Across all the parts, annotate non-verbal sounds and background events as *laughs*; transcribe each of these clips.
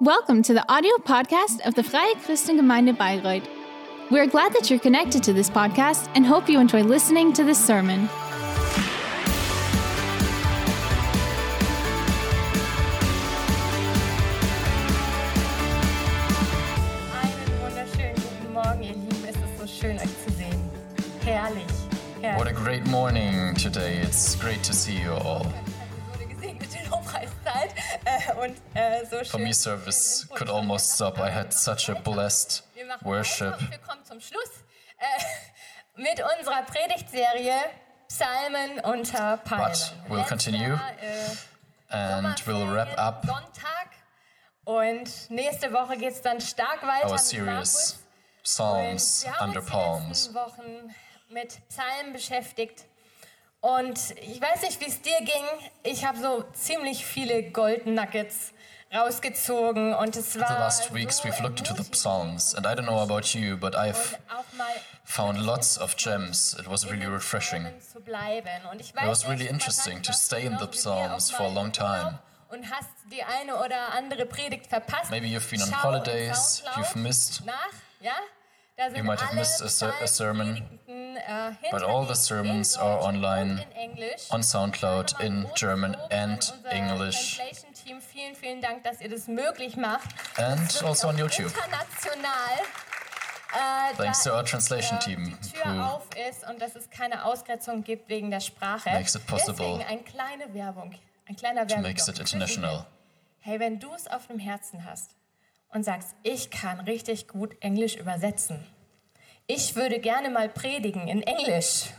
Welcome to the audio podcast of the Freie Christengemeinde Bayreuth. We're glad that you're connected to this podcast and hope you enjoy listening to this sermon. What a great morning today. It's great to see you all. Und äh, so For schön. me, service could almost stop. I had such a blessed Wir machen worship. wir kommen zum Schluss äh, mit unserer Predigtserie Psalmen unter Palmen. But we'll continue äh, And we'll wrap up Sonntag und nächste Woche geht es dann stark weiter our mit series. Psalms Und wir haben Under uns Palms. die letzten Wochen mit Psalmen beschäftigt. Und ich weiß nicht, wie es dir ging. Ich habe so ziemlich viele Gold Nuggets rausgezogen und es war The last weeks we've looked into the Psalms, and I don't know about you, but I've found lots of gems. It was really refreshing. It was really interesting to stay in the Psalms for a long im time. Und hast die eine oder andere Predigt verpasst. Maybe you've been on Schau holidays, you've missed, nach, ja? Da sind You might have missed a ser- a sermon, Psalmpredigten, äh, but all the sermons are online on SoundCloud in German and English, Translation-Team. Vielen, vielen Dank, dass ihr das möglich macht. and also on YouTube. International. Äh, Thanks to our translation äh, team, die Tür who auf ist und dass es keine Ausgrenzung gibt wegen der Sprache. Makes it possible Deswegen eine kleine Werbung, ein kleiner makes Werbung. it international. Hey, wenn du es auf dem Herzen hast und sagst, ich kann richtig gut Englisch übersetzen, ich würde gerne mal predigen in Englisch,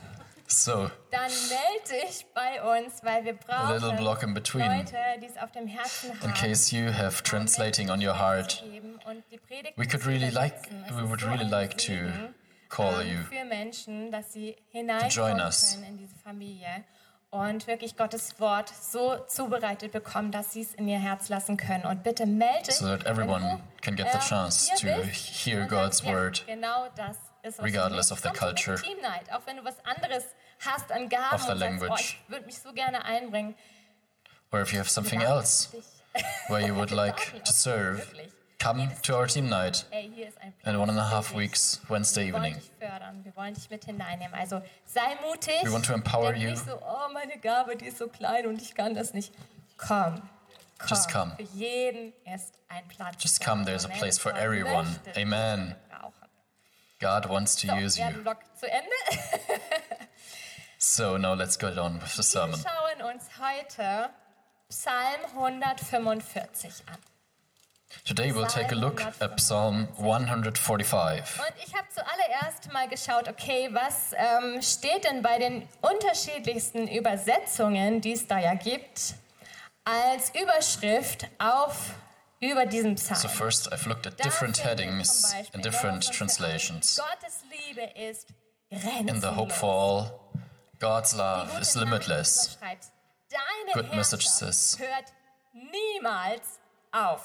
So, dann melde dich bei uns, weil wir a little brauchen block in between, Leute, die es auf dem Herzen haben. in case you have translating on your heart. We could really like, we would really like to call ähm, you. für Menschen, dass sie join hineinkommen können in diese Familie und wirklich Gottes Wort so zubereitet bekommen, dass sie es in ihr Herz lassen können. Und bitte melde dich, So that everyone can get the äh, chance to hear God's word, Genau das ist regardless of mich. the Komm zu der culture, Team Night, auch wenn du was anderes hast an Gaben of the und sagst, oh, language. ich würde mich so gerne einbringen. or if you have something else *laughs* where you would like to serve, come to our team night in one and a half weeks, Wednesday evening. Also sei mutig. We want to empower Denk you. so, oh, meine Gabe, die ist so klein und ich kann das nicht. Komm. komm. Just come. Just come, there's a place for everyone. Amen. God wants to So, use you. Werbeblock zu Ende. *laughs* So now let's get on with the Wir sermon. schauen uns heute Psalm 145 an. Today we'll take a look at Psalm 145. Und ich habe zuallererst mal geschaut, okay, was ähm, steht denn bei den unterschiedlichsten Übersetzungen, die es da ja gibt, als Überschrift auf über diesen Psalm. So first I've looked at different headings in different Vers 5, translations. Gottes Liebe ist In the grenzenlos. hope for all, God's love is limitless. Good message says- hört niemals auf.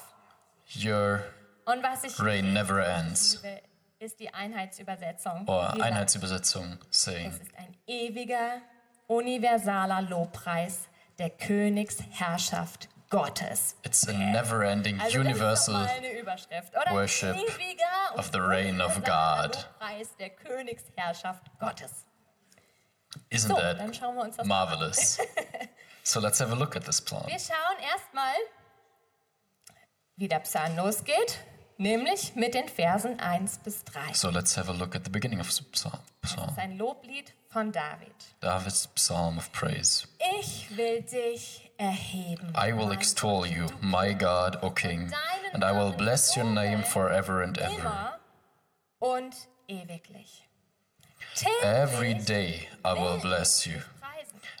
Your reign never ends. ist die Einheitsübersetzung. Sagt, Einheitsübersetzung saying, Es ist ein ewiger, universaler Lobpreis der Königsherrschaft Gottes. it's a never ending Also das universal worship of the reign of God. Der Königsherrschaft Gottes. Isn't So, that das marvelous? *laughs* So let's have a look at this psalm. Wir schauen erstmal, wie der Psalm losgeht, nämlich mit den Versen 1 bis 3. So let's have a look at the beginning of the psalm. Das psalm. ist ein Loblied von David. David's psalm of praise. Ich will dich. I will extol you, my God, O King, and I will bless your name forever and ever. immer und ewiglich. Every day I will bless you,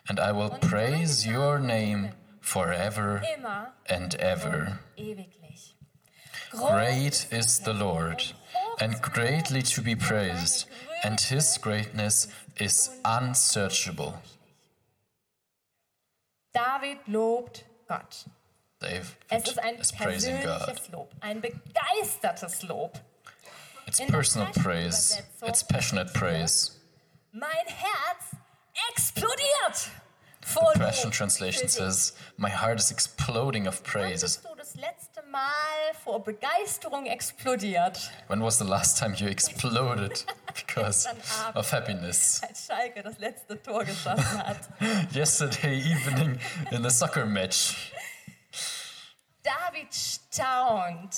and I will praise your name forever and ever. Great is the Lord, and greatly to be praised, and his greatness is unsearchable. David lobt Gott. David Es ist ein persönliches Lob, ein begeistertes Lob. It's In personal Passion praise, it's passionate praise. Mein Herz explodiert vor Passion Lob Translation says, My heart is exploding of Wann praises. bist du das letzte Mal vor Begeisterung explodiert, When was the last time you *laughs* exploded because of happiness? als Schalke das letzte Tor geschossen hat? *laughs* Yesterday evening in the soccer match. David staunt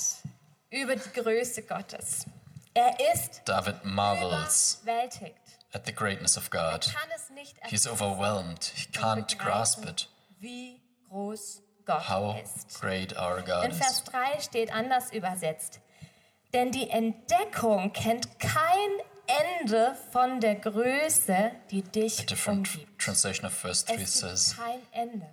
über die Größe Gottes. Er ist David marvels überwältigt. at the greatness of God. Nicht He's overwhelmed. He can't grasp it. wie groß Gott How ist. great our God In Vers is. 3 steht anders übersetzt. Denn die Entdeckung kennt kein Ende von der Größe, die dich Different umgibt. translation of verse 3 Es gibt says, kein Ende.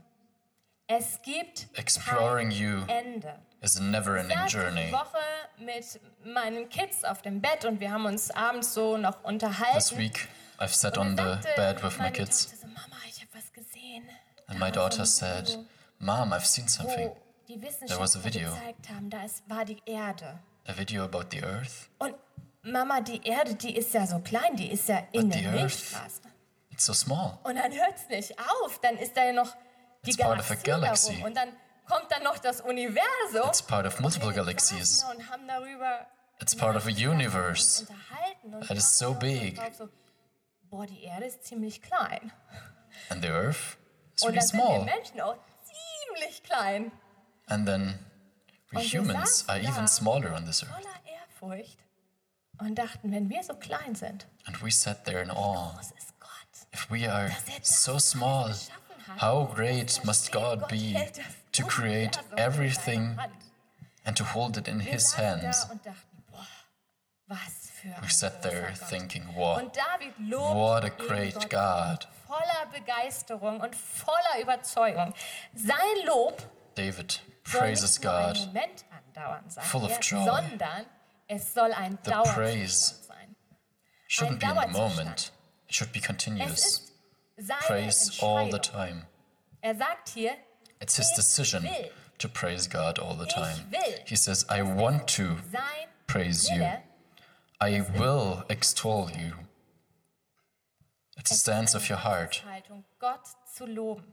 Es gibt Exploring kein you Ende. is a never ending saß journey. Woche mit meinen Kids auf dem Bett und wir haben uns abends so noch unterhalten. This week I've sat on the bed with my kids, Tochter so, Mama, ich habe was gesehen. and my daughter said, Mom, I've seen something. die was a video. haben, da ist, war die Erde. A video about the earth. Und Mama, die Erde, die ist ja so klein, die ist ja in But der the Earth- Milchstraße. It's so small. Und dann hört es nicht auf, dann ist da ja noch die It's part of a Galaxie, galaxy. darum. Und dann kommt dann noch das Universum. It's part of multiple Und galaxies. Und haben darüber It's part of a universe. Und That is so big. So, boah, die Erde ist ziemlich klein. And the earth is Und really dann sind wir small. Menschen auch ziemlich klein. And then we Und humans are even smaller on this earth. Voller Ehrfurcht. Und dachten, wenn wir so klein sind, And we sat there in awe. was ist Gott? If we are Dass er das so alles small, geschaffen hat. how great must Versteht, God Gott be hält das to create Universum in seiner everything Hand. and to hold it in Wir His saßen hands? Da und dachten, boah, was für ein We sat there großer Gott. thinking, wow, Und David lobt what a eben great Gott God. voller Begeisterung und voller Überzeugung. Sein Lob David soll praises nicht nur einen God. Moment andauern, sagt full of er, joy. Es soll ein The Dauerzustand praise sein. Shouldn't be in the moment, it should be Es continuous. ist seine Praise all the Entscheidung. time. Er sagt hier, It's his decision to praise God all the time. He says, I want to sein praise you. Wille I will extol you. It's a stance of your heart. Haltung, Gott zu loben.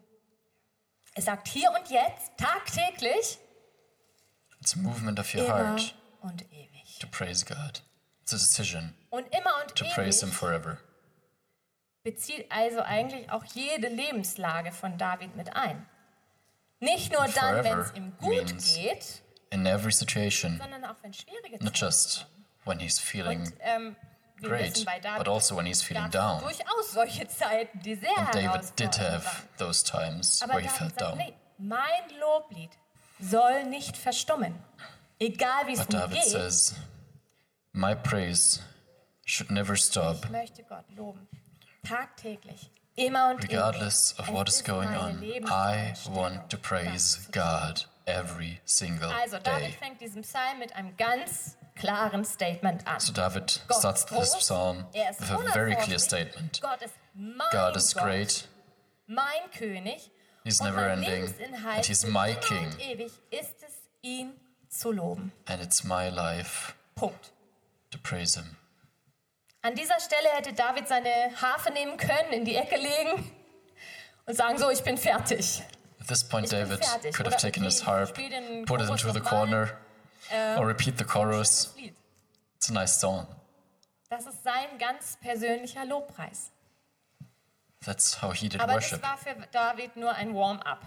Er sagt hier und jetzt, tagtäglich, It's a movement of your immer heart und ewig. To praise God. It's a decision Und immer und to praise Him forever. bezieht also eigentlich auch jede Lebenslage von David mit ein. Nicht nur dann, wenn es ihm gut geht, In every situation, sondern auch wenn schwierige not Zeiten just when He's feeling Und ähm, great, wissen David but also when He's feeling down. durchaus solche Zeiten, die sehr And David did have waren. those times Aber where he David felt sagt, down. nee, mein Loblied soll nicht verstummen. Egal wie es mir geht, says, My praise should never stop, ich möchte Gott loben. Tagtäglich. Immer und regardless ewig. of what is going on. I want to praise. God every single Also, David day. fängt diesen Psalm mit einem ganz klaren Statement an. So David Gott starts this psalm with a very clear statement. Gott ist mein God is Gott, great, mein König. He's never ending, and He's my King. Ewig ist es, ihn zu loben. and it's my life Punkt. To praise Him. An dieser Stelle hätte David seine Harfe nehmen können, in die Ecke legen *laughs* und sagen, so, ich bin fertig. At this point, Ich David could have taken his harp, put it into the corner, or repeat the chorus. It's a nice song. Das ist sein ganz persönlicher Lobpreis. That's how he did Aber worship. das war für David nur ein Warm-up.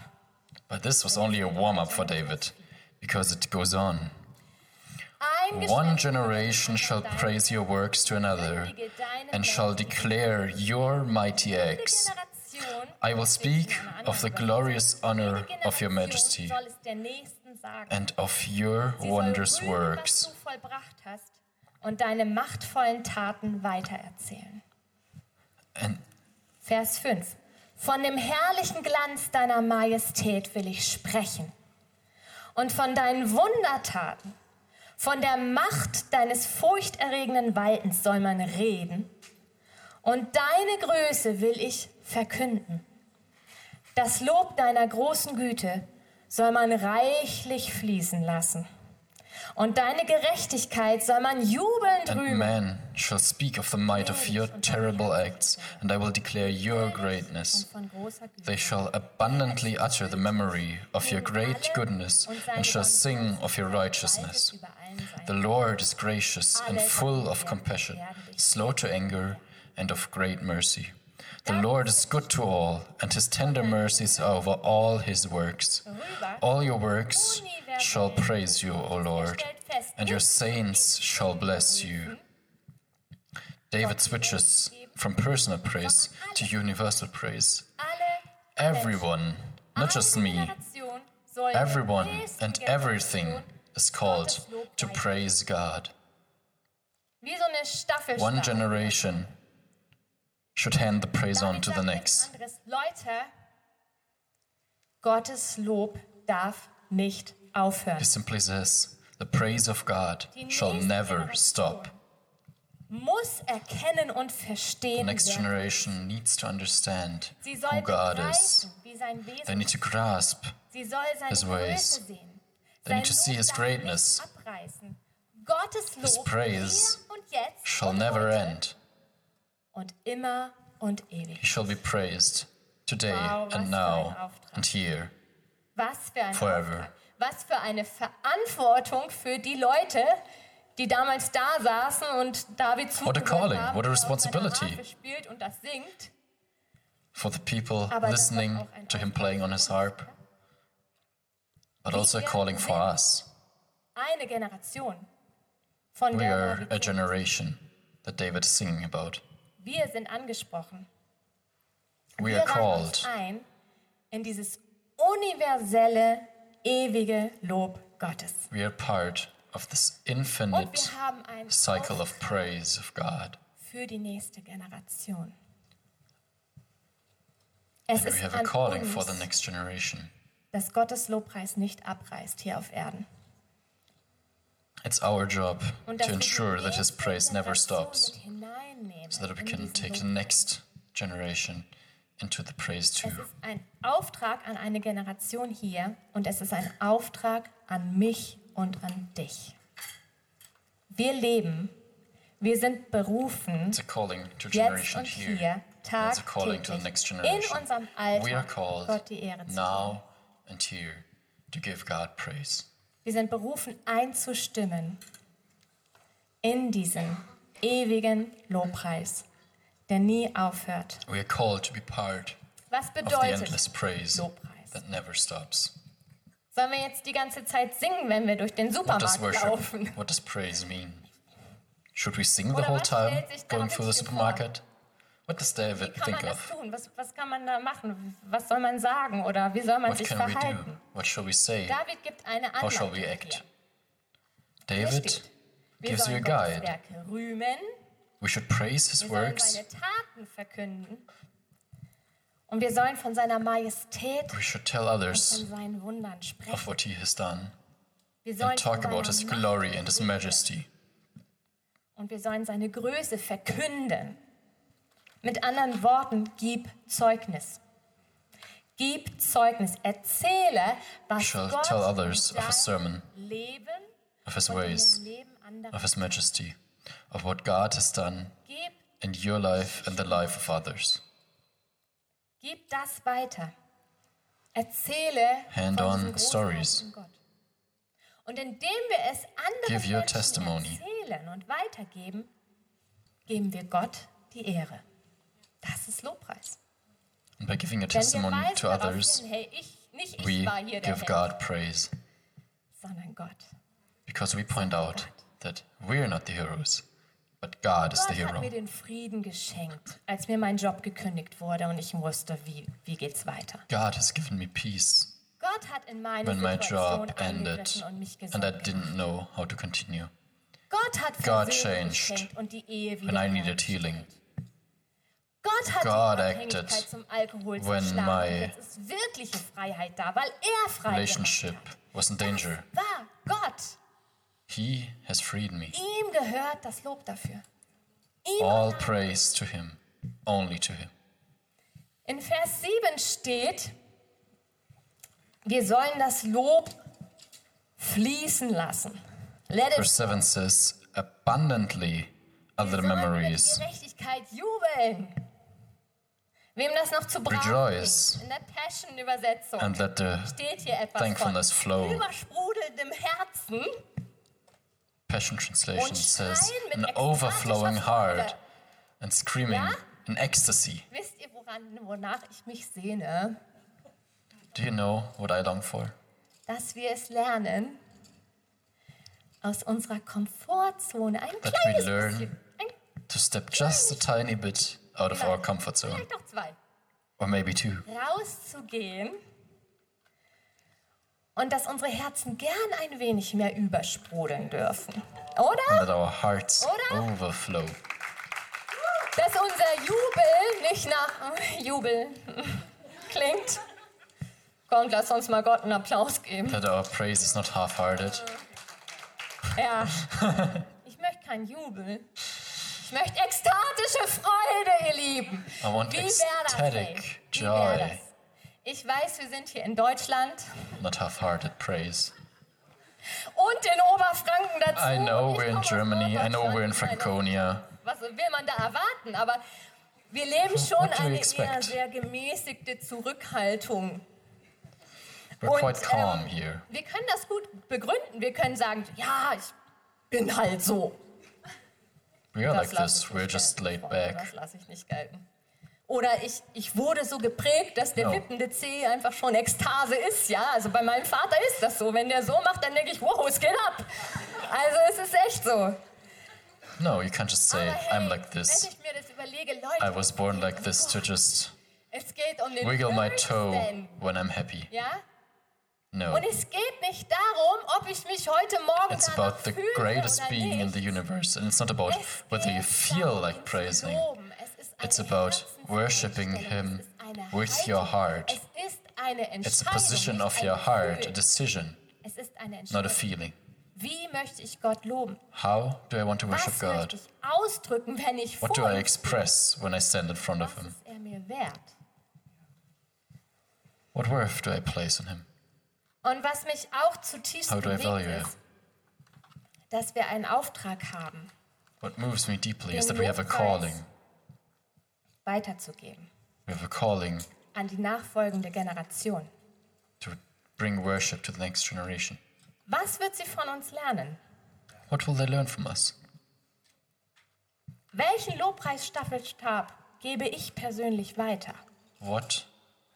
But this was only a warm up for David, because it goes on. One generation shall praise your works to another, and shall declare your mighty acts. I will speak of the glorious honor of your majesty and of your wondrous works. und deine machtvollen Taten weitererzählen. And Vers 5. Von dem herrlichen Glanz deiner Majestät will ich sprechen und von deinen Wundertaten, von der Macht deines furchterregenden Waltens soll man reden und deine Größe will ich verkünden. Das Lob deiner großen Güte soll man reichlich fließen lassen. Und deine Gerechtigkeit soll man jubelnd And rühmen. man shall speak of the might of your terrible acts, and I will declare your greatness. Von großer Güte. They shall abundantly utter the memory of your great goodness, and shall sing of your righteousness. Über allen Seiten. The Lord is gracious and full of compassion, slow to anger, and of great mercy. The Lord is good to all, and his tender mercies are over all his works. All your works shall praise you, O Lord, and your saints shall bless you. David switches from personal praise to universal praise. Everyone, not just me, everyone and everything is called to praise God. One generation should hand the praise on to the next. Gottes Lob darf nicht aufhören. He simply says, The praise of God shall never stop. Muss erkennen und The verstehen. next wer- generation needs to understand Sie who soll God is. begreifen, wie sein They Wesen need to grasp Sie soll seine his ways. Größe sehen. They need to Sein see Lob his darf greatness. Nicht abreißen. Gottes Lob His praise hier und jetzt shall und never heute end. und immer und ewig. He shall be praised today Wow, was and für now ein Auftrag. and here. Was für ein. Auftrag. Was für eine Verantwortung für die Leute, die damals da saßen und David What a zugehört calling, haben, what a responsibility. Spielt und das singt. For the people Aber listening to him playing on für his uns, harp, but also a calling for us. Eine Generation, von We der are David a singt. generation that David is singing about. Wir sind angesprochen. We Wir are called ein in dieses universelle, ewige Lob Gottes. We are part of this infinite cycle of praise of God. für die nächste Generation. Es And we ist have a calling for the uns, next generation. dass Gottes Lobpreis nicht abreißt hier auf Erden. It's our job to ensure that His praise never Generation stops, so that we can take the next generation into the praise too. Es ist ein Auftrag an eine Generation hier und es ist ein Auftrag an mich und an dich. Wir leben, wir sind berufen, jetzt und hier, tagtäglich, in unserem Alltag Gott die Ehre zu geben. now and here to give God praise. Wir sind berufen, einzustimmen in diesen ewigen Lobpreis, der nie aufhört. We are called to be part Was of the bedeutet endless praise Lobpreis? that never stops. Sollen wir jetzt die ganze Zeit singen, wenn wir durch den What does Supermarkt laufen? worship, what does praise mean? Should we sing the Oder whole was time going through the hier vor? supermarket? What does Wie David kann man think das of? tun? Was, was kann man da machen? Was soll man sagen oder wie soll man What sich can we do? verhalten? What shall we say? David gibt eine How shall we Anleitung act? David gives you a guide. Werke rühmen, We should praise his works. seine Taten verkünden und wir sollen von seiner Majestät We should tell und others von seinen Wundern of what he has done Wir sollen and talk about his glory and his majesty. Und wir sollen seine Größe verkünden. Mit anderen Worten, gib Zeugnis. Gib Zeugnis. Erzähle, was Shall Gott tell others of his sermon, Leben of his ways, dem Leben anderer of his majesty, of what God has done in your life and the life of others. gib das weiter. Erzähle Hand on stories. Und indem wir es anderen Give your testimony. erzählen und weitergeben, geben wir Gott die Ehre. Das ist Lobpreis. And by giving a testimony weisen to others, hin, hey, ich, nicht ich we war hier der give Held, God praise because we point out that we're not the heroes, but God is Gott the hat hero. mir den Frieden geschenkt, als mir mein Job gekündigt wurde und ich wusste, wie, wie geht's weiter. God has given me peace Gott hat in meine when my Situation job ended und mich and I gesund didn't know how to continue. Gott hat God Versöhnung changed geschenkt und die Ehe When wieder I needed healing, Gott hat God die Abhängigkeit acted zum Alkohol when zerschlagen. my und jetzt ist wirkliche Freiheit da, weil er frei relationship gemacht was in danger. hat. War Gott. He has freed me. Ihm gehört das Lob dafür. Ihm All praise to Him, only to Him. In Vers 7 steht, wir sollen das Lob fließen lassen. Let Verse 7 says, Abundantly are the memories. Gerechtigkeit jubeln. Wem das noch zu ging, in der Passion-Übersetzung steht hier etwas von flow. übersprudelndem Herzen Passion Translation says, an overflowing heart and screaming Ja? in ecstasy. Wisst ihr, woran, wonach ich mich sehne? Do you know what I long for? Dass wir es lernen, aus unserer Komfortzone ein That we kleines learn bisschen, ein, To step just a tiny bit out of our comfort zone, vielleicht noch zwei, or maybe two, rauszugehen und dass unsere Herzen gern ein wenig mehr übersprudeln dürfen. Oder? and that our hearts Oder? overflow. Dass unser Jubel nicht nach *laughs* Jubel *laughs* klingt. Kommt, lass uns mal Gott einen Applaus geben. That our praise is not half hearted, Ja. Ich möchte keinen Jubel. Ich möchte ekstatische Freude, ihr Lieben. I want Wie das? ecstatic wär joy. Ich weiß, wir sind hier in Deutschland not half hearted praise. und in Oberfranken dazu. I know we're in Germany, I know we're in meine, Franconia, Was will man da erwarten? Aber wir leben schon eine eher sehr gemäßigte Zurückhaltung. we're Und, quite calm ähm, here. Wir können das gut begründen. Wir können sagen, ja, ich bin halt so. We are Das like this, we're just laid back. Das lasse ich nicht gelten. Oder ich, ich wurde so geprägt, dass der No. wippende C einfach schon Ekstase ist. Ja, also bei meinem Vater ist das so. Wenn der so macht, dann denke ich, wow, es geht ab. Also es ist echt so. No, you can't just say, hey, I'm like this. Überlege, I Leute, was born like this to just es geht um wiggle my toe when I'm happy. Ja? No, Und es geht nicht darum, ob ich mich heute Morgen it's about the greatest being in nicht. the universe, and it's not about Es whether you feel like praising. loben. Es ist eine It's about Herzenseinstellung. worshiping Him Es ist eine with your Haltung. heart. Es ist eine Entscheidung. It's a position nicht of ein your heart, a Gefühl. decision, Es ist eine not a Entscheidung. feeling. Wie möchte ich Gott loben? How do I want to worship Was möchte God? ich ausdrücken, wenn ich What do vor I ihm express when I stand in front stehe? of Was Him? ist er mir wert? What worth do I place on Him? Und was mich auch zutiefst How do I bewegt value it? ist, dass wir einen Auftrag haben, What moves me deeply is Den that we have a Lobpreis calling. Weiterzugeben We have a calling an die nachfolgende Generation. to bring worship to the next generation. Was wird sie von uns lernen? What will they learn from us? Welchen Lobpreisstaffelstab gebe ich persönlich weiter? What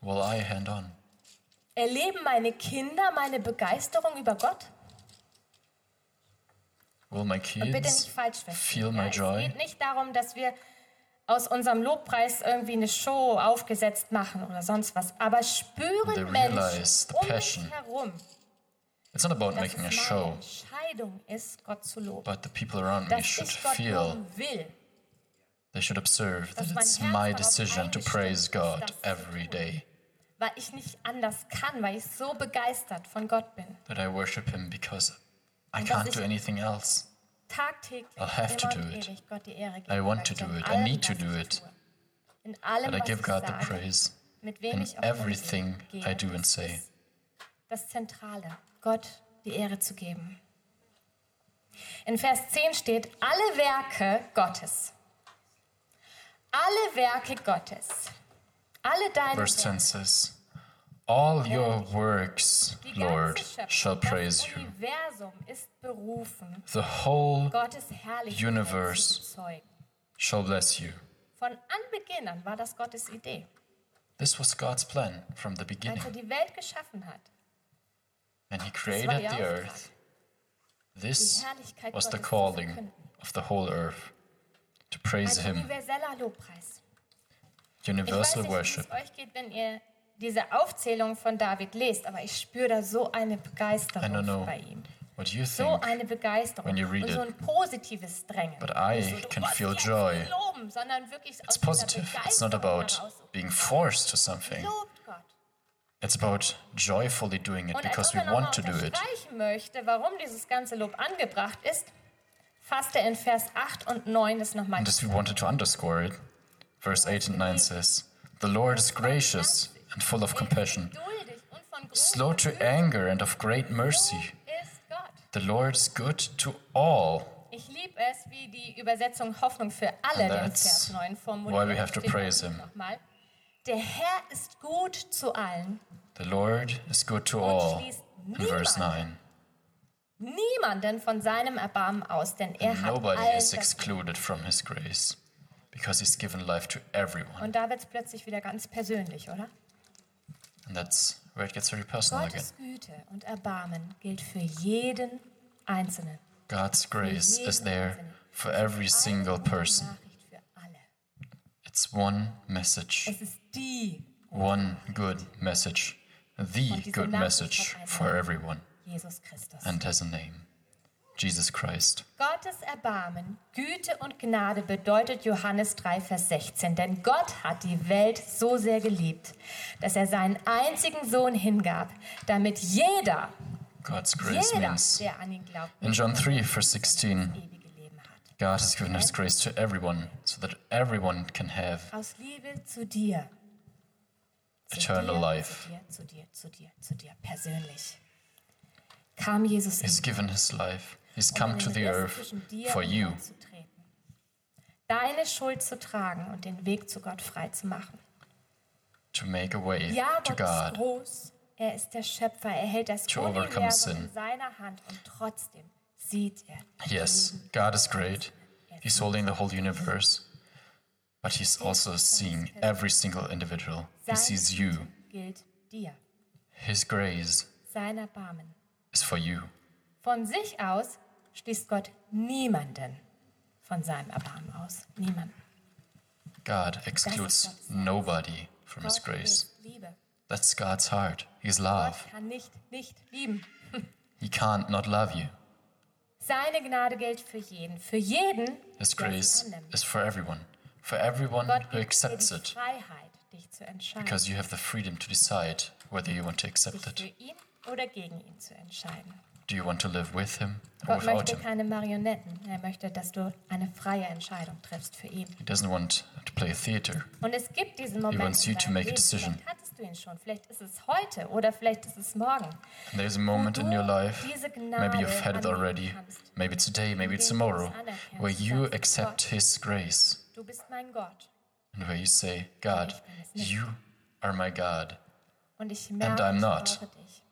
will I hand on? Erleben meine Kinder meine Begeisterung über Gott? Will my Und bitte kids nicht falsch feel verstehen. my Ja, es joy? geht nicht darum, dass wir aus unserem Lobpreis irgendwie eine Show aufgesetzt machen oder sonst was. Aber spüren Menschen um mich herum, It's not about dass making a show, Entscheidung ist, Gott zu loben. but the people around me Dass should ich Gott feel, will. they should observe that it's my decision to praise God every day. Weil ich nicht anders kann, weil ich so begeistert von Gott bin. That I worship Him because I can't ich- do anything else. Tagtäglich, I'll have to do it. ewig Gott die Ehre geben. I want to do it. I need to do it. In allem, That I give God the praise mit wem in everything. I do and say. Das Zentrale, Gott die Ehre zu geben. In Vers 10 steht, alle Werke Gottes. Alle Werke Gottes. Alle deine Verse 10 Werke. says, All your works, Lord, shall praise you. Universum ist berufen, The whole Universe. shall bless you. Von Anbeginn an war das Gottes Idee, This was God's plan from the als beginning. er die Welt geschaffen hat. And He created the earth. This was the calling of the whole earth to praise Him. universeller Lobpreis. Ich weiß Universal worship. Diese Aufzählung von David lest, aber ich spüre da so eine Begeisterung bei ihm. what you So think, eine Begeisterung when you read und so ein positives Drängen. But I so, can musst feel joy. Loben, sondern wirklich it's positive. It's not about being forced to something. It's about joyfully doing it Und because we want to do it. möchte, warum dieses ganze Lob angebracht ist, fasst er in Vers 8 und 9 das nochmal And as we wanted to underscore it, verse 8 and 9 says, The Lord is gracious and full of compassion, slow to anger and of great mercy. The Lord is good to all. Ich liebe es, wie die Übersetzung Hoffnung für alle And den Vers 9 formuliert. why we have to praise him. Nochmal. Der Herr ist gut zu allen. The Lord is good to all. In verse niemand 9. niemanden von seinem Erbarmen aus, denn er hat Nobody is excluded from his grace because he's given life to everyone. Und da wird es plötzlich wieder ganz persönlich, oder? And that's where it gets very personal again. Gottes Güte und Erbarmen gilt für jeden Einzelnen. God's grace is there for every single person. Nachricht für alle. It's one message, Es ist die one good message, the good message for everyone, and has a name Jesus Christ. Gottes Erbarmen, Güte und Gnade bedeutet Johannes 3, Vers 16. Denn Gott hat die Welt so sehr geliebt, dass er seinen einzigen Sohn hingab, damit jeder, God's grace jeder, means der an ihn glaubt, in John 3, verse 16, ewige Leben hat. God has given his grace to everyone so that everyone can have Aus Liebe zu dir. Zu Eternal dir, life. Zu dir, zu dir, zu dir, zu dir, persönlich. Kam Jesus He's given his life. Um come to the earth for you. Deine Schuld zu tragen und den Weg zu Gott frei zu machen. to make a way Ja, to Gott ist God. groß. Er ist der Schöpfer. Er hält das Universum in seiner Hand und trotzdem sieht er. Yes, God is great. He's holding the whole universe, but He's also seeing every single individual. He sees you. His grace is for you. Von sich aus schließt Gott niemanden von seinem Erbarmen aus. Niemanden. God excludes nobody from His Gott grace. ist Liebe. That's God's heart. His love. Gott kann nicht nicht lieben. *laughs* He can't not love you. Seine Gnade gilt für jeden. Für jeden, His grace is for everyone. For everyone Gott who accepts it. Freiheit, dich zu entscheiden. Because you have the freedom to decide whether you want to accept sich it. für ihn oder gegen ihn zu entscheiden. Do you want to live with Him or Gott without möchte Him? keine Marionetten. Er möchte, dass du eine freie Entscheidung triffst für ihn. He doesn't want to play a theater. Und es gibt diesen Moment. wants you to deinem make a Leben. decision. Vielleicht hattest du ihn schon. Vielleicht ist es heute oder vielleicht ist es morgen. And there's a moment in your life, diese maybe you've had it already, kannst. maybe today, maybe indem du es tomorrow, anerkennst, where you sagst, accept Gott, His grace Du bist mein Gott. and where you say, God, you are my God. Und ich merke, I'm ich not. brauche dich.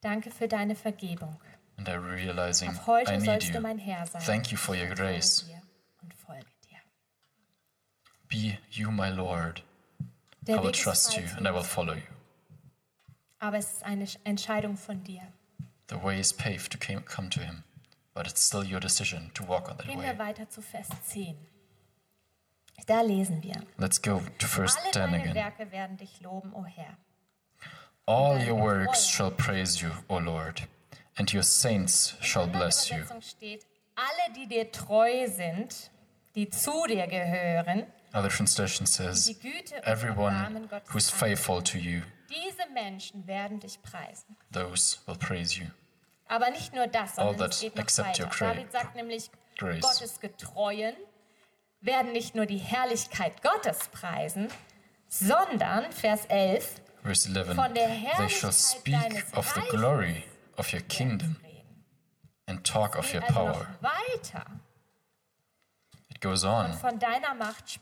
Danke für deine Vergebung. And I'm realizing Ab heute I need sollst du mein Herr sein. Thank you for your grace. dir Und folge dir. Be you my Lord. Der I will Weg trust you and I will follow you. Aber es ist eine Entscheidung von dir. The way is paved to come to Him, but it's still your decision to walk on that Gehen way. wir weiter zu Vers 10. Da lesen wir. Let's go to verse Alle 10 deine again. Werke werden dich loben, o Herr. All your works shall praise you, O Lord, and your saints shall bless you. Steht, alle, die dir treu sind, die zu dir gehören, Other translation says, Everyone who's faithful to you, Diese Menschen werden dich preisen. those will praise you. Aber nicht nur das, All sondern that es geht noch weiter. David sagt nämlich, grace. Gottes Getreuen werden nicht nur die Herrlichkeit Gottes preisen, sondern, Vers 11, Verse 11 They shall speak of the glory of your kingdom and talk of your power. It goes on. von deiner Macht.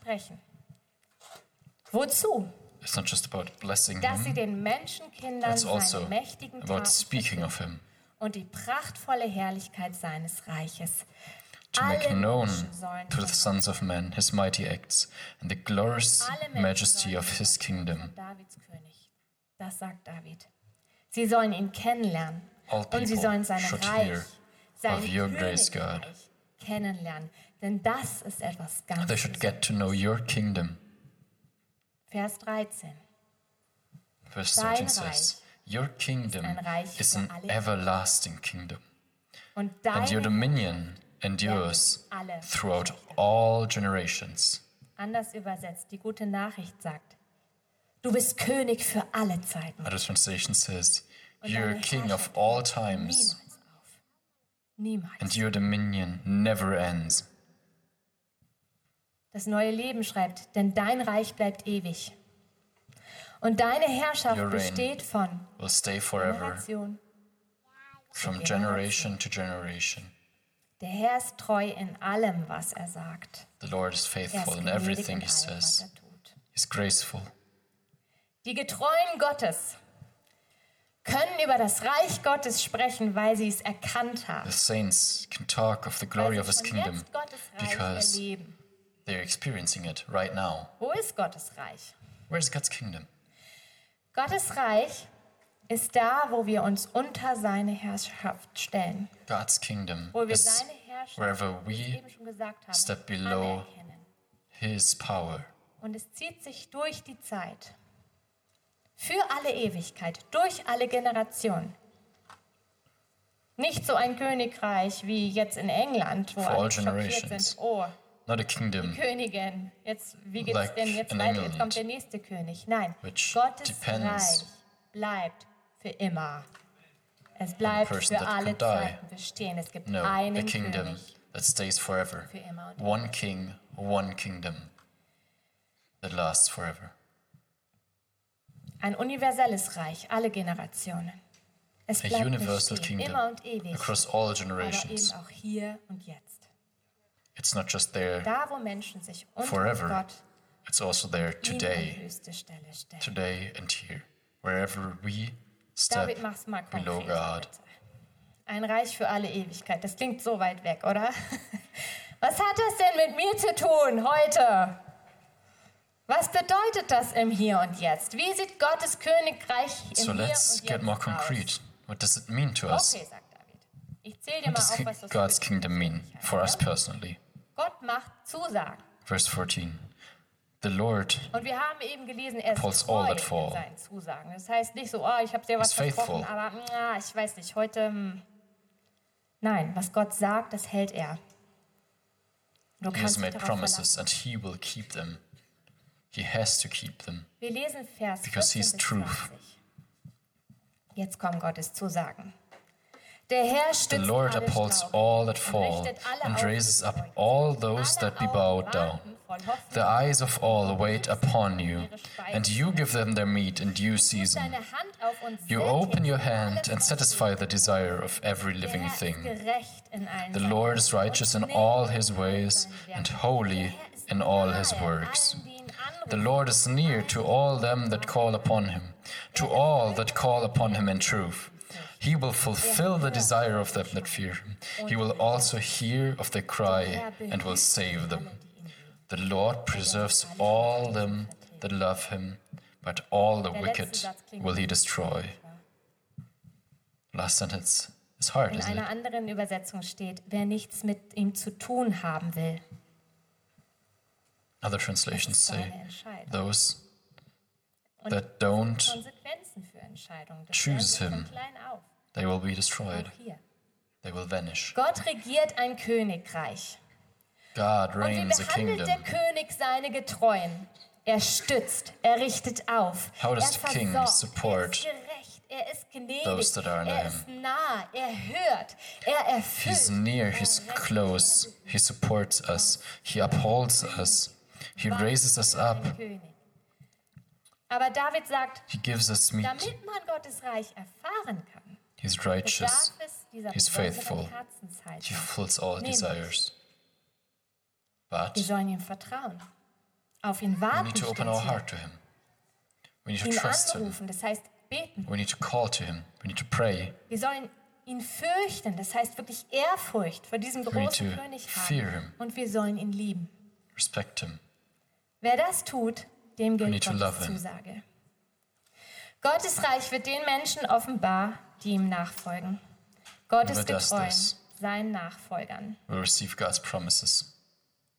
Wozu? It's not just about blessing Dass sie den Menschenkindern it's also mächtigen about speaking of Him, und die prachtvolle Herrlichkeit seines Reiches. to make known to the sons of men His mighty acts and the glorious majesty of His kingdom. Davids König. Das sagt David. Sie sollen ihn kennenlernen All und sie sollen sein Reich, sein Königreich kennenlernen. Denn das ist etwas ganz They should get to know your kingdom. Vers 13. Verse Dein 13 says, Your kingdom is an everlasting kingdom, Und and your dominion endures throughout all generations. anders übersetzt, die gute Nachricht sagt, du bist König für alle Zeiten. Other translation says, You're king of all times, Niemals and your dominion never ends. Das neue Leben schreibt, denn dein Reich bleibt ewig. Und deine Herrschaft besteht von Will stay forever Generation zu from Generation. to generation. Der Herr ist treu in allem, was er sagt. The Lord is Er ist faithful in everything in He says. er tut. He's graceful. Die Getreuen Gottes können über das Reich Gottes sprechen, weil sie es erkannt haben. The saints can talk of the glory weil of His kingdom because erleben. they're experiencing it right now. Wo ist Gottes Reich? Where's God's kingdom? Gottes Reich ist da, wo wir uns unter seine Herrschaft stellen. God's kingdom Wo wir is seine Herrschaft, wherever we eben schon gesagt habe, step below anerkennen. His power. Und es zieht sich durch die Zeit. Für alle Ewigkeit, durch alle Generationen. Nicht so ein Königreich wie jetzt in England, wo For all alle generations. sind. Oh, Not a kingdom Königin, jetzt, wie geht's Like denn jetzt weiter? Jetzt kommt der nächste König. Nein, Gottes Reich bleibt für immer. Es bleibt für alle. Zeiten bestehen. Es gibt No, einen kingdom König. that stays forever. Für immer und One king, one kingdom that lasts forever. Ein universelles Reich, alle Generationen. Es A bleibt universal bestehen, kingdom immer und ewig, across all aber eben generations. auch hier und jetzt. It's not just there Da, wo Menschen sich forever, Gott it's also there today, today and here. Wherever we step David, mach's mal below. God. Ein Reich für alle Ewigkeit. Das klingt so weit weg, oder? *laughs* Was hat das denn mit mir zu tun heute? Was bedeutet das im Hier und Jetzt? Wie sieht Gottes Königreich im So Hier let's und get Jetzt more aus? concrete. What does it mean to us? Okay, sagt David. Ich zähle dir What mal does auf, was das God's für kingdom mean for us hat. personally? Gott macht Zusagen. Verse 14. The Lord Und wir haben eben gelesen, er treu all that fall. seinen Zusagen. Das heißt nicht so, oh, ich habe dir was faithful. versprochen, aber na, ich weiß nicht, heute... hm. Nein, was Gott sagt, das hält er. Du He has made promises verlassen. and He will keep them. He has to keep them. Wir lesen Vers Because 14 he's truth. Jetzt kommen Gottes Zusagen. Der Herr The Lord alle upholds all that fall and raises up all those that be bowed down. warten voll Hoffnung The eyes of all wait upon you, and you give them their meat in due season. deine Hand auf und You open your hand and satisfy the desire of every living thing. gerecht in allen The Lord is righteous in all his ways and holy Der Herr ist in all his works. Allen, die ihn The. Lord is near to all them that call upon him, to all that call upon him in truth. He will fulfill the desire of them that fear him. He will also hear of their cry and will save them. The Lord preserves all them that love him, but all the wicked will he destroy. Last sentence is hard, In einer anderen Übersetzung steht, wer nichts mit ihm zu tun haben will. Other translations say, those that don't, Konsequenzen für Entscheidungen. Das choose him. von klein auf. they will be destroyed. They will vanish. Gott regiert ein Königreich. God reigns a behandelt der kingdom. König seine Getreuen? Er stützt, er richtet auf, How does er the king support er ist er ist gnädig, those that are er him? ist nah, er hört, er erfüllt. He's near, he's close, he supports us, he upholds us, he raises us up. Aber David sagt, he gives us meat. damit man Gottes Reich erfahren kann, He's righteous, he's faithful, he fulfills all Nämlich, desires. But Wir sollen ihm vertrauen, auf ihn we warten, need to open our heart to him. We need to trust him. anrufen, das heißt beten. We need to call to him. We need to pray. Wir sollen ihn fürchten, das heißt wirklich Ehrfurcht vor diesem need großen to König fear haben. him. Und wir sollen ihn lieben. Respect him. Wer das tut, dem gilt Gottes. Zusage. Gottes Reich wird den Menschen offenbar, die ihm nachfolgen. Gott ist getreu seinen Nachfolgern. We'll receive God's promises.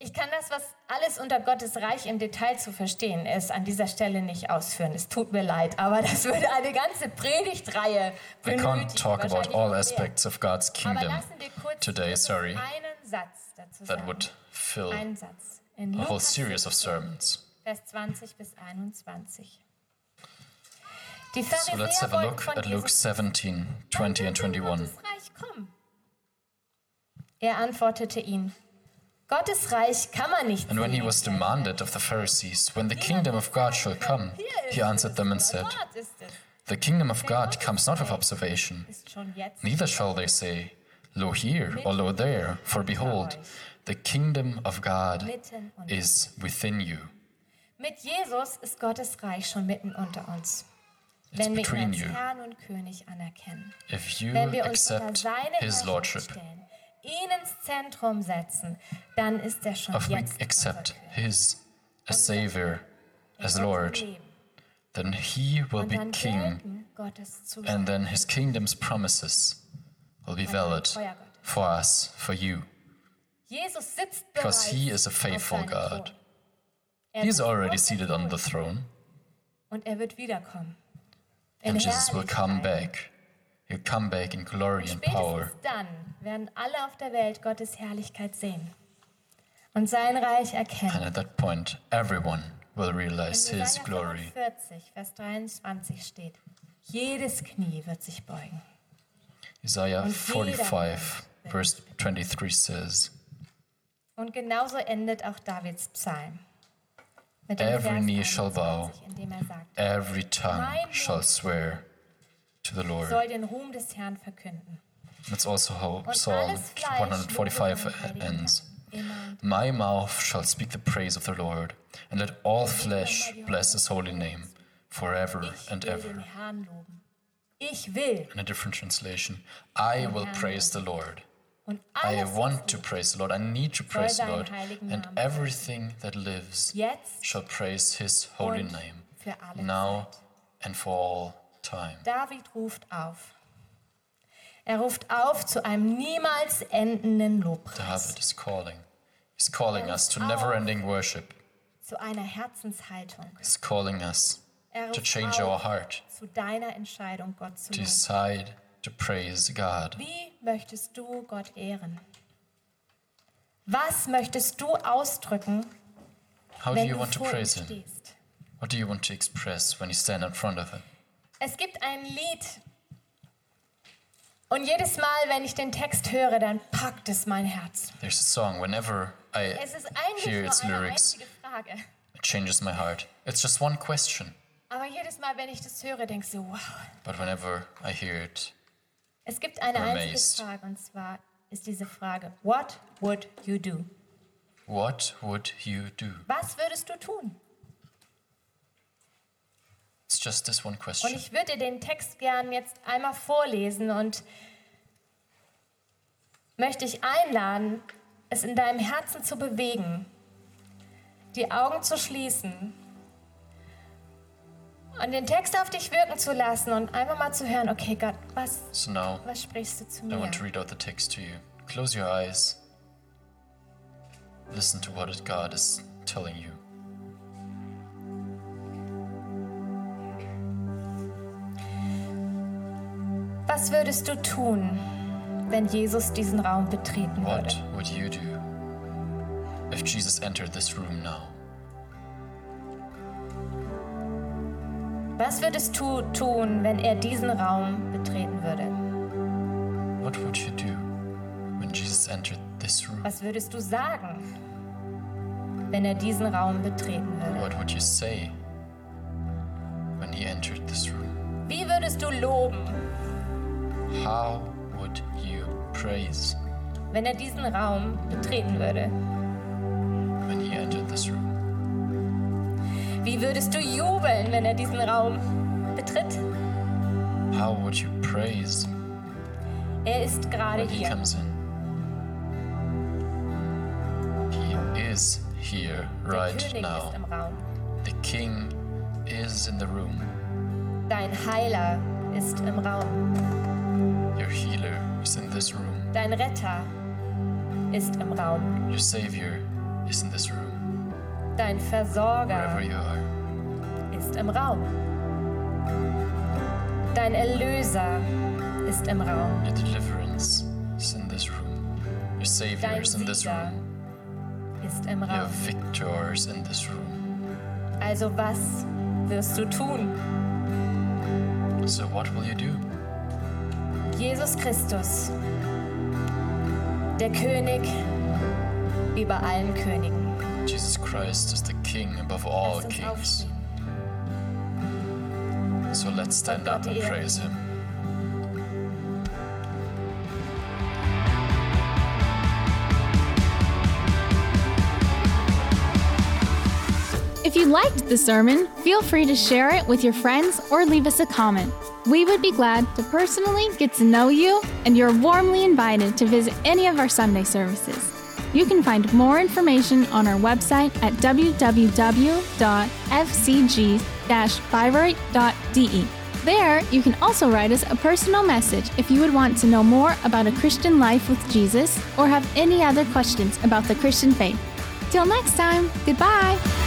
Ich kann das, was alles unter Gottes Reich im Detail zu verstehen ist, an dieser Stelle nicht ausführen. Es tut mir leid, aber *laughs* das würde eine ganze Predigtreihe I benötigen. can't talk about all aspects of God's Aber kingdom lassen wir kurz today, sorry. einen Satz dazu that sagen. would fill Einen Satz. A whole series of sermons. Vers 20 bis 21. So let's have a look at Luke Jesus 17, 20 and 21. Gottes Reich kommen? Er antwortete ihnen, Gottes Reich kann man nicht And when he was demanded of the Pharisees when the kingdom of God shall come, he answered them and said, Wort ist es. The kingdom of God comes not with observation, ist schon jetzt neither shall they say, Lo here or lo there, for behold, the kingdom of God is within you. Mit Jesus ist Gottes Reich schon mitten unter uns. It's Wenn wir ihn between als you. Herrn und König anerkennen. If you Wenn wir uns unter accept seine his lordship, stellen, ihn ins Zentrum setzen, dann ist er schon if we accept his as Savior, as Lord, then he will be king, and then his kingdom's promises will be valid for us, for you, because he is a faithful God. Er He is already seated on the throne, er wird wiederkommen. In and Jesus will come back. He'll come back in glory and power. Dann werden alle auf der Welt Gottes Herrlichkeit sehen und sein Reich erkennen. And at that point, everyone will realize his glory. 45, Vers 23 steht, jedes Knie wird sich beugen. Isaiah 45, verse 23 says, Und genauso endet auch Davids Psalm. Every knee shall bow. 21, in dem er Every tongue shall swear to the Lord. soll den Ruhm des Herrn verkünden. That's also how Psalm alles 145 ends. Namen. Immer und My mouth shall speak the praise of the Lord, and let all flesh bless his holy name forever and ever. den Herrn loben. Ich will. In a different translation, I will praise the Lord. I want to praise the Lord. I need to praise the Lord. And everything that lives shall praise his holy name, now and for all time. David ruft auf. Er ruft auf zu einem niemals endenden Lobpreis, David is calling. He's calling us to never ending worship. zu einer Herzenshaltung. He's calling us Er to change our heart, zu deiner Entscheidung, Gott zu to loben. To praise God. Wie möchtest du Gott ehren? Was möchtest du ausdrücken, How do wenn you du want to vor ihm praise Him? stehst? What do you want to express when you stand in front of Him? Es gibt ein Lied und jedes Mal, wenn ich den Text höre, dann packt es mein Herz. There's a song, whenever I Es ist eigentlich hear nur its eine lyrics, einzige Frage. it changes my heart. It's just one question, Aber jedes Mal, wenn ich das höre, ich so, wow. but whenever I hear it, Es gibt eine einzige Amazed. Frage und zwar ist diese Frage, what would you do? what would you do? Was würdest du tun? It's just this one Und question. ich würde dir den Text gern jetzt einmal vorlesen und möchte ich einladen, es in deinem Herzen zu bewegen, die Augen zu schließen und den Text auf dich wirken zu lassen und einfach mal zu hören, okay Gott, was, So now was sprichst du zu I mir? want to read out the text to you. Close your eyes. Listen to what God is telling you. Was würdest du tun, wenn Jesus diesen Raum betreten würde? What would you do if Jesus entered this room now? Was würdest du tun, wenn er diesen Raum betreten würde? What would you do when Jesus entered this room? Was würdest du sagen, wenn er diesen Raum betreten würde? What would you say when he entered this room? Wie würdest du loben, How would you praise wenn er diesen Raum betreten würde? Wie würdest du jubeln, wenn er diesen Raum betritt? How would you praise Er ist gerade when he hier. comes in? He is here Der right König now. ist im Raum. The king is in the room. Dein Heiler ist im Raum. Your healer is in this room. Dein Retter ist im Raum. Your savior is in this room. Dein Versorger ist im Raum. Dein Erlöser ist im Raum. Your deliverance is in this room. Your savior Dein is in this room. ist im Your Raum. victor is in this room. Also was wirst du tun? So what will you do? Jesus Christus, der König über allen Königen. Jesus Christ is the king above all kings. So let's stand up and praise Him. If you liked the sermon, feel free to share it with your friends or leave us a comment. We would be glad to personally get to know you, and you're warmly invited to visit any of our Sunday services. You can find more information on our website at www.fcg-bayreuth.de. There, you can also write us a personal message if you would want to know more about a Christian life with Jesus or have any other questions about the Christian faith. Till next time, goodbye!